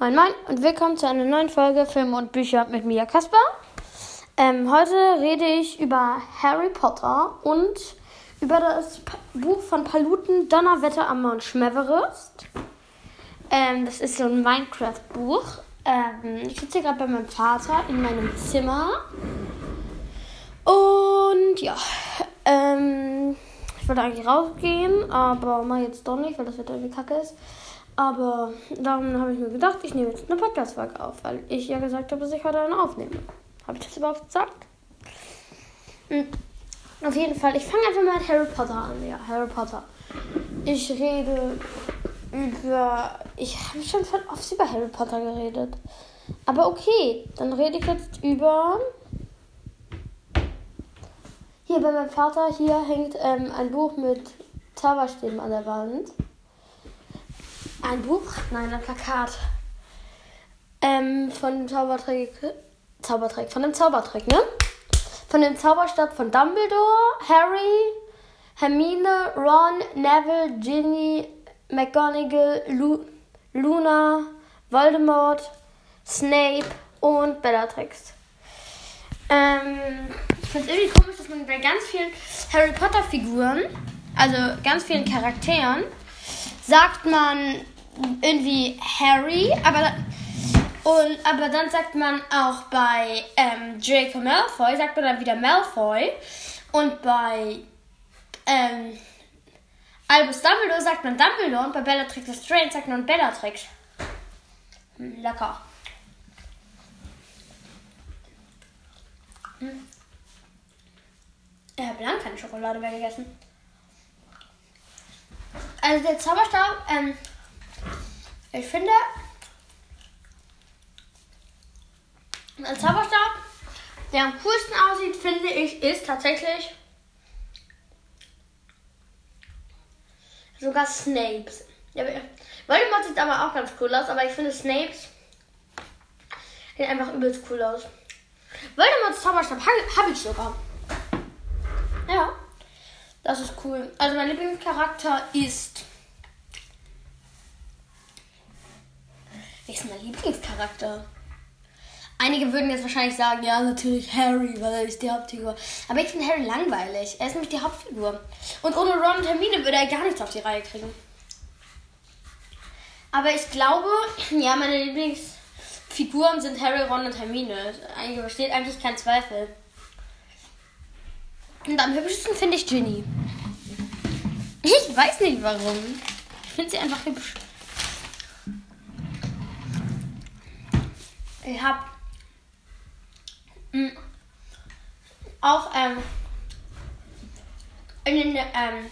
Moin Moin und willkommen zu einer neuen Folge Filme und Bücher mit Mia Kasper. Ähm, heute rede ich über Harry Potter und über das Buch von Paluten Donnerwetter am Mount Schmeverest. Ähm, das ist so ein Minecraft-Buch. Ähm, ich sitze gerade bei meinem Vater in meinem Zimmer. Und ja, ähm, ich wollte eigentlich rausgehen, aber mal jetzt doch nicht, weil das Wetter irgendwie kacke ist. Aber darum habe ich mir gedacht, ich nehme jetzt eine Podcast-Folge auf, weil ich ja gesagt habe, dass ich heute eine aufnehme. Habe ich das überhaupt gesagt? Hm. Auf jeden Fall, ich fange einfach mal mit Harry Potter an. Ja, Harry Potter. Ich rede über. Ich habe schon voll oft über Harry Potter geredet. Aber okay, dann rede ich jetzt über. Hier bei meinem Vater, hier hängt ähm, ein Buch mit Zauberstäben an der Wand. Ein Buch? Nein, ein Plakat. Ähm, von dem Zaubertrick. Zaubertrick, von dem Zaubertrick, ne? Von dem Zauberstab von Dumbledore, Harry, Hermine, Ron, Neville, Ginny, McGonagall, Lu Luna, Voldemort, Snape und Bellatrix. Ähm, ich finde es irgendwie komisch, dass man bei ganz vielen Harry Potter Figuren, also ganz vielen Charakteren, sagt man irgendwie Harry, aber und aber dann sagt man auch bei ähm, Draco Malfoy sagt man dann wieder Malfoy und bei ähm, Albus Dumbledore sagt man Dumbledore und bei Bellatrix Strange sagt man Bellatrix. Lecker. Hm. Ich habe lange keine Schokolade mehr gegessen. Also der Zauberstab, ähm, ich finde, ein Zauberstab, der am coolsten aussieht, finde ich, ist tatsächlich sogar Snapes. Ja, Voldemort sieht aber auch ganz cool aus, aber ich finde Snapes sieht einfach übelst cool aus. Voldemorts Zauberstab habe hab ich sogar. Ja. Das ist cool. Also mein Lieblingscharakter ist. Wer ist mein Lieblingscharakter? Einige würden jetzt wahrscheinlich sagen, ja, natürlich Harry, weil er ist die Hauptfigur. Aber ich finde Harry langweilig. Er ist nämlich die Hauptfigur. Und ohne Ron und Hermine würde er gar nichts auf die Reihe kriegen. Aber ich glaube, ja, meine Lieblingsfiguren sind Harry, Ron und Hermine. Eigentlich besteht eigentlich kein Zweifel. Und am hübschesten finde ich Ginny. Ich weiß nicht warum. Ich finde sie einfach hübsch. Ich habe auch ähm, in den ähm,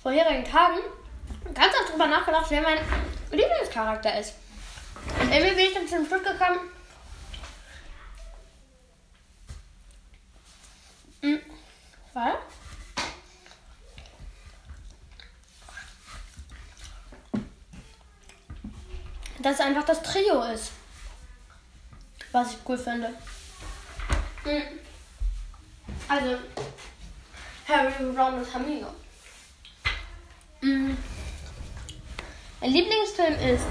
vorherigen Tagen ganz oft drüber nachgedacht, wer mein Lieblingscharakter ist. Und irgendwie bin ich dann zum Schluss gekommen, Mhm. Weil? Dass einfach das Trio ist. Was ich cool finde. Mhm. Also, Harry, Ron und Hermine. Mhm. Mein Lieblingsfilm ist.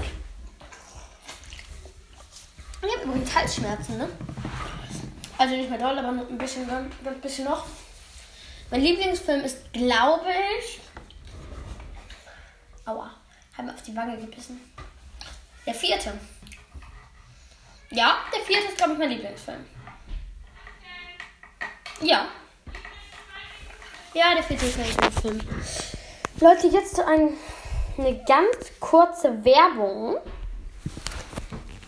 Ich habe übrigens Halsschmerzen, ne? Also nicht mehr doll, aber ein bisschen, ein bisschen noch. Mein Lieblingsfilm ist, glaube ich. Aua, habe mir auf die Wange gebissen. Der vierte. Ja, der vierte ist, glaube ich, mein Lieblingsfilm. Ja. Ja, der vierte ist mein Lieblingsfilm. Leute, jetzt ein, eine ganz kurze Werbung.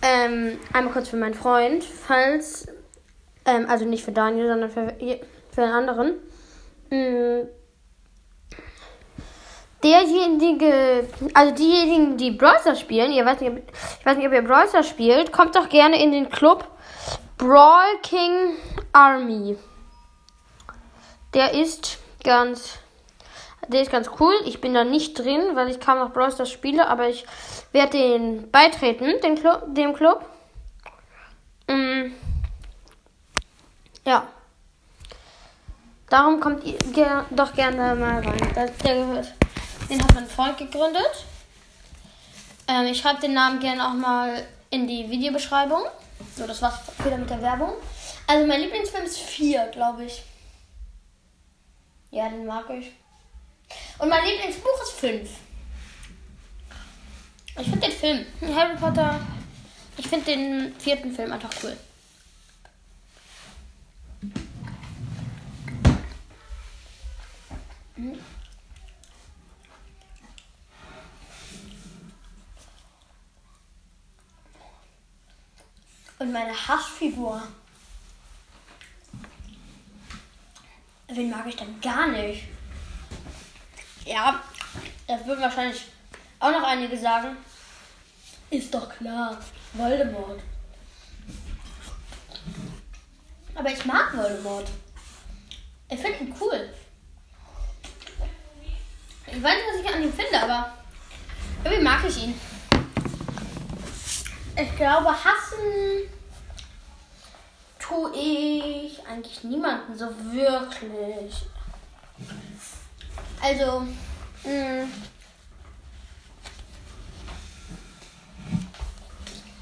Ähm, einmal kurz für meinen Freund, falls ähm, also nicht für Daniel, sondern für, für einen anderen. Mhm. Derjenige, also diejenigen, die Browser spielen, ihr weiß nicht, ich weiß nicht, ob ihr Browser spielt, kommt doch gerne in den Club Brawl King Army. Der ist ganz, der ist ganz cool. Ich bin da nicht drin, weil ich kaum noch Browser spiele, aber ich werde den beitreten, den Club, dem Club. Mhm. Ja. Darum kommt ihr ger doch gerne mal rein. Das, der gehört. Den hat mein Freund gegründet. Ähm, ich schreibe den Namen gerne auch mal in die Videobeschreibung. So, das war's wieder mit der Werbung. Also mein Lieblingsfilm ist 4, glaube ich. Ja, den mag ich. Und mein Lieblingsbuch ist 5. Ich finde den Film, Harry Potter, ich finde den vierten Film einfach cool. Mhm. Meine Hassfigur. Wen mag ich denn gar nicht? Ja, das würden wahrscheinlich auch noch einige sagen. Ist doch klar, Voldemort. Aber ich mag Voldemort. Ich finde ihn cool. Ich weiß nicht, was ich an ihm finde, aber irgendwie mag ich ihn. Ich glaube, hassen tue ich eigentlich niemanden so wirklich. Also, mm,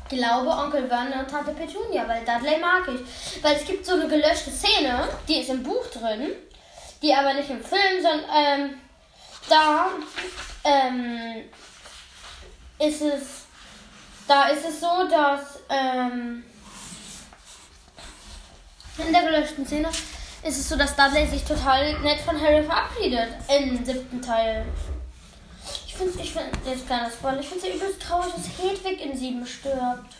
glaube Onkel Vernon und Tante Petunia, weil Dudley mag ich. Weil es gibt so eine gelöschte Szene, die ist im Buch drin, die aber nicht im Film, sondern ähm, da ähm, ist es da ist es so, dass ähm, in der gelöschten Szene ist es so, dass Dudley sich total nett von Harry verabschiedet im siebten Teil. Ich finde, ich finde, jetzt kleiner Spoiler, ich finde es ja übelst traurig, dass Hedwig in sieben stirbt.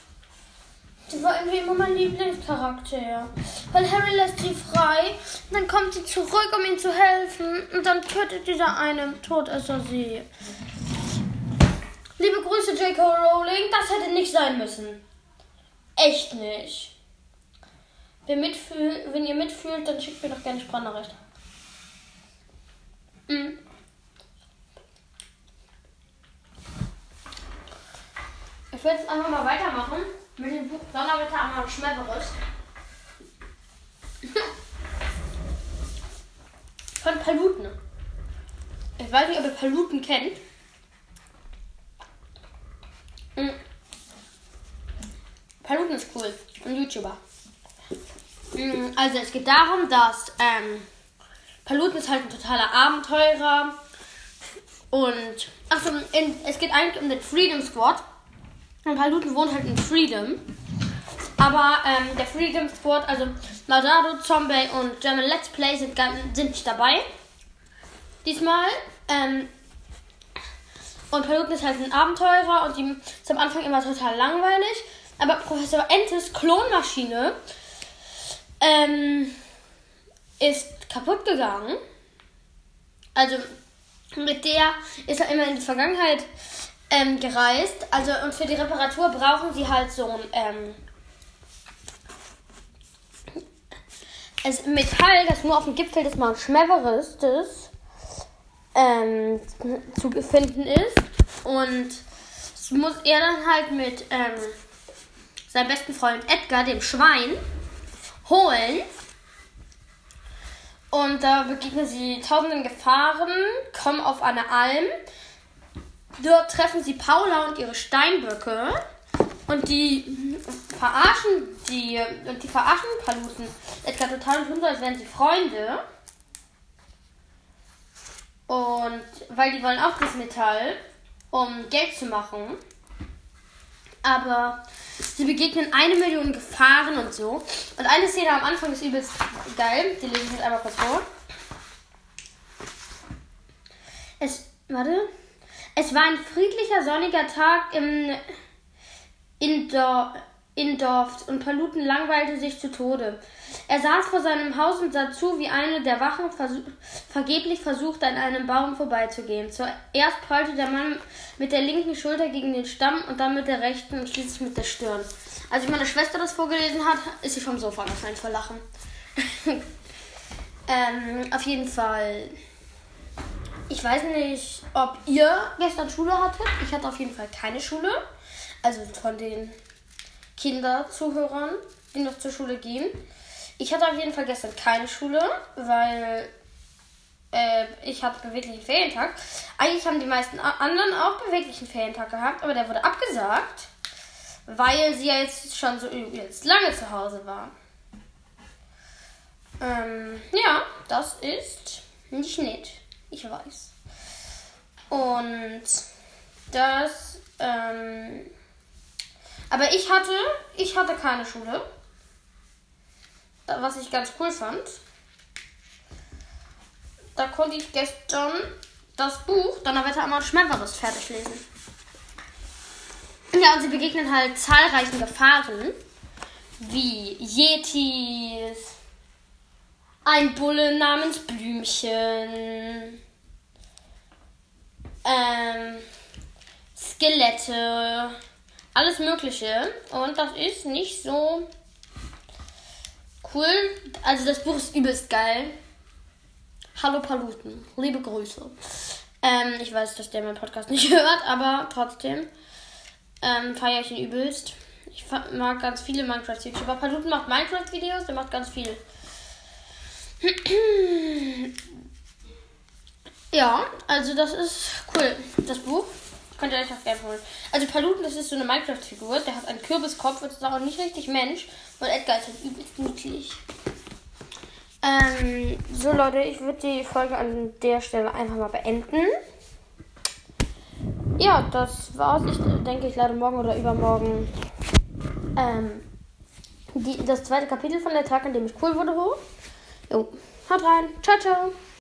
Die war irgendwie immer mein Lieblingscharakter. Weil Harry lässt sie frei, dann kommt sie zurück, um ihm zu helfen, und dann tötet dieser eine Todesser sie. Liebe Grüße, J.K. Rowling. Das hätte nicht sein müssen. Echt nicht. Wer mitfühlt, wenn ihr mitfühlt, dann schickt mir doch gerne Sprachnachricht. Mhm. Ich werde jetzt einfach mal weitermachen mit dem Buch Donnerwetter am Schmerberüst. Von Paluten. Ich weiß nicht, ob ihr Paluten kennt. Mhm. Paluten ist cool. Ein YouTuber. Mhm, also es geht darum, dass ähm, Paluten ist halt ein totaler Abenteurer. Und achso, es geht eigentlich um den Freedom Squad. Und Paluten wohnt halt in Freedom. Aber ähm, der Freedom Squad, also Laudado, Zombie und German Let's Play sind, sind nicht dabei. Diesmal. Ähm, und Paluten ist halt ein Abenteurer und die ist am Anfang immer total langweilig. Aber Professor Entes Klonmaschine ähm, ist kaputt gegangen. Also mit der ist er immer in die Vergangenheit ähm, gereist. Also und für die Reparatur brauchen sie halt so ein ähm, es Metall, das nur auf dem Gipfel des Mount Schmeverestes ähm, zu finden ist. Und muss er dann halt mit ähm, seinem besten Freund Edgar, dem Schwein, holen. Und da begegnen sie tausenden Gefahren, kommen auf eine Alm. Dort treffen sie Paula und ihre Steinböcke. Und die verarschen die und die verarschen Paluten Edgar total und als wären sie Freunde. Und weil die wollen auch das Metall, um Geld zu machen. Aber sie begegnen eine Million Gefahren und so. Und eine Szene am Anfang ist übelst geil. Die lese ich jetzt einmal kurz vor. Es, warte. Es war ein friedlicher, sonniger Tag im Indoor, Indorf und Paluten langweilte sich zu Tode. Er saß vor seinem Haus und sah zu, wie eine der Wachen versuch vergeblich versuchte, an einem Baum vorbeizugehen. Zuerst prallte der Mann mit der linken Schulter gegen den Stamm und dann mit der rechten und schließlich mit der Stirn. Als meine Schwester das vorgelesen hat, ist sie vom Sofa gefallen vor Lachen. ähm, auf jeden Fall. Ich weiß nicht, ob ihr gestern Schule hattet. Ich hatte auf jeden Fall keine Schule. Also von den Kinderzuhörern, die noch zur Schule gehen. Ich hatte auf jeden Fall gestern keine Schule, weil äh, ich hatte beweglichen Ferientag. Eigentlich haben die meisten anderen auch beweglichen Ferientag gehabt, aber der wurde abgesagt, weil sie ja jetzt schon so jetzt lange zu Hause waren. Ähm, ja, das ist nicht nett. Ich weiß. Und das, ähm, aber ich hatte, ich hatte keine Schule. Was ich ganz cool fand. Da konnte ich gestern das Buch Donnerwetter am Schmetterlist fertig lesen. Ja, und sie begegnen halt zahlreichen Gefahren, wie Yetis, ein Bulle namens Blümchen, ähm, Skelette, alles Mögliche. Und das ist nicht so cool. Also das Buch ist übelst geil. Hallo Paluten, liebe Grüße. Ähm, ich weiß, dass der meinen Podcast nicht hört, aber trotzdem ähm, feiere ich ihn übelst. Ich mag ganz viele Minecraft-YouTuber. Paluten macht Minecraft-Videos, der macht ganz viel. ja, also das ist cool. Das Buch könnt ihr euch auch gerne holen. Also Paluten, das ist so eine Minecraft-Figur. Der hat einen Kürbiskopf und ist auch nicht richtig Mensch. Und Edgar ist halt übelst niedlich. Ähm, so Leute, ich würde die Folge an der Stelle einfach mal beenden. Ja, das war's. Ich denke, ich lade morgen oder übermorgen ähm, die, das zweite Kapitel von der Tag, an dem ich cool wurde, hoch. Jo, haut rein. Ciao, ciao.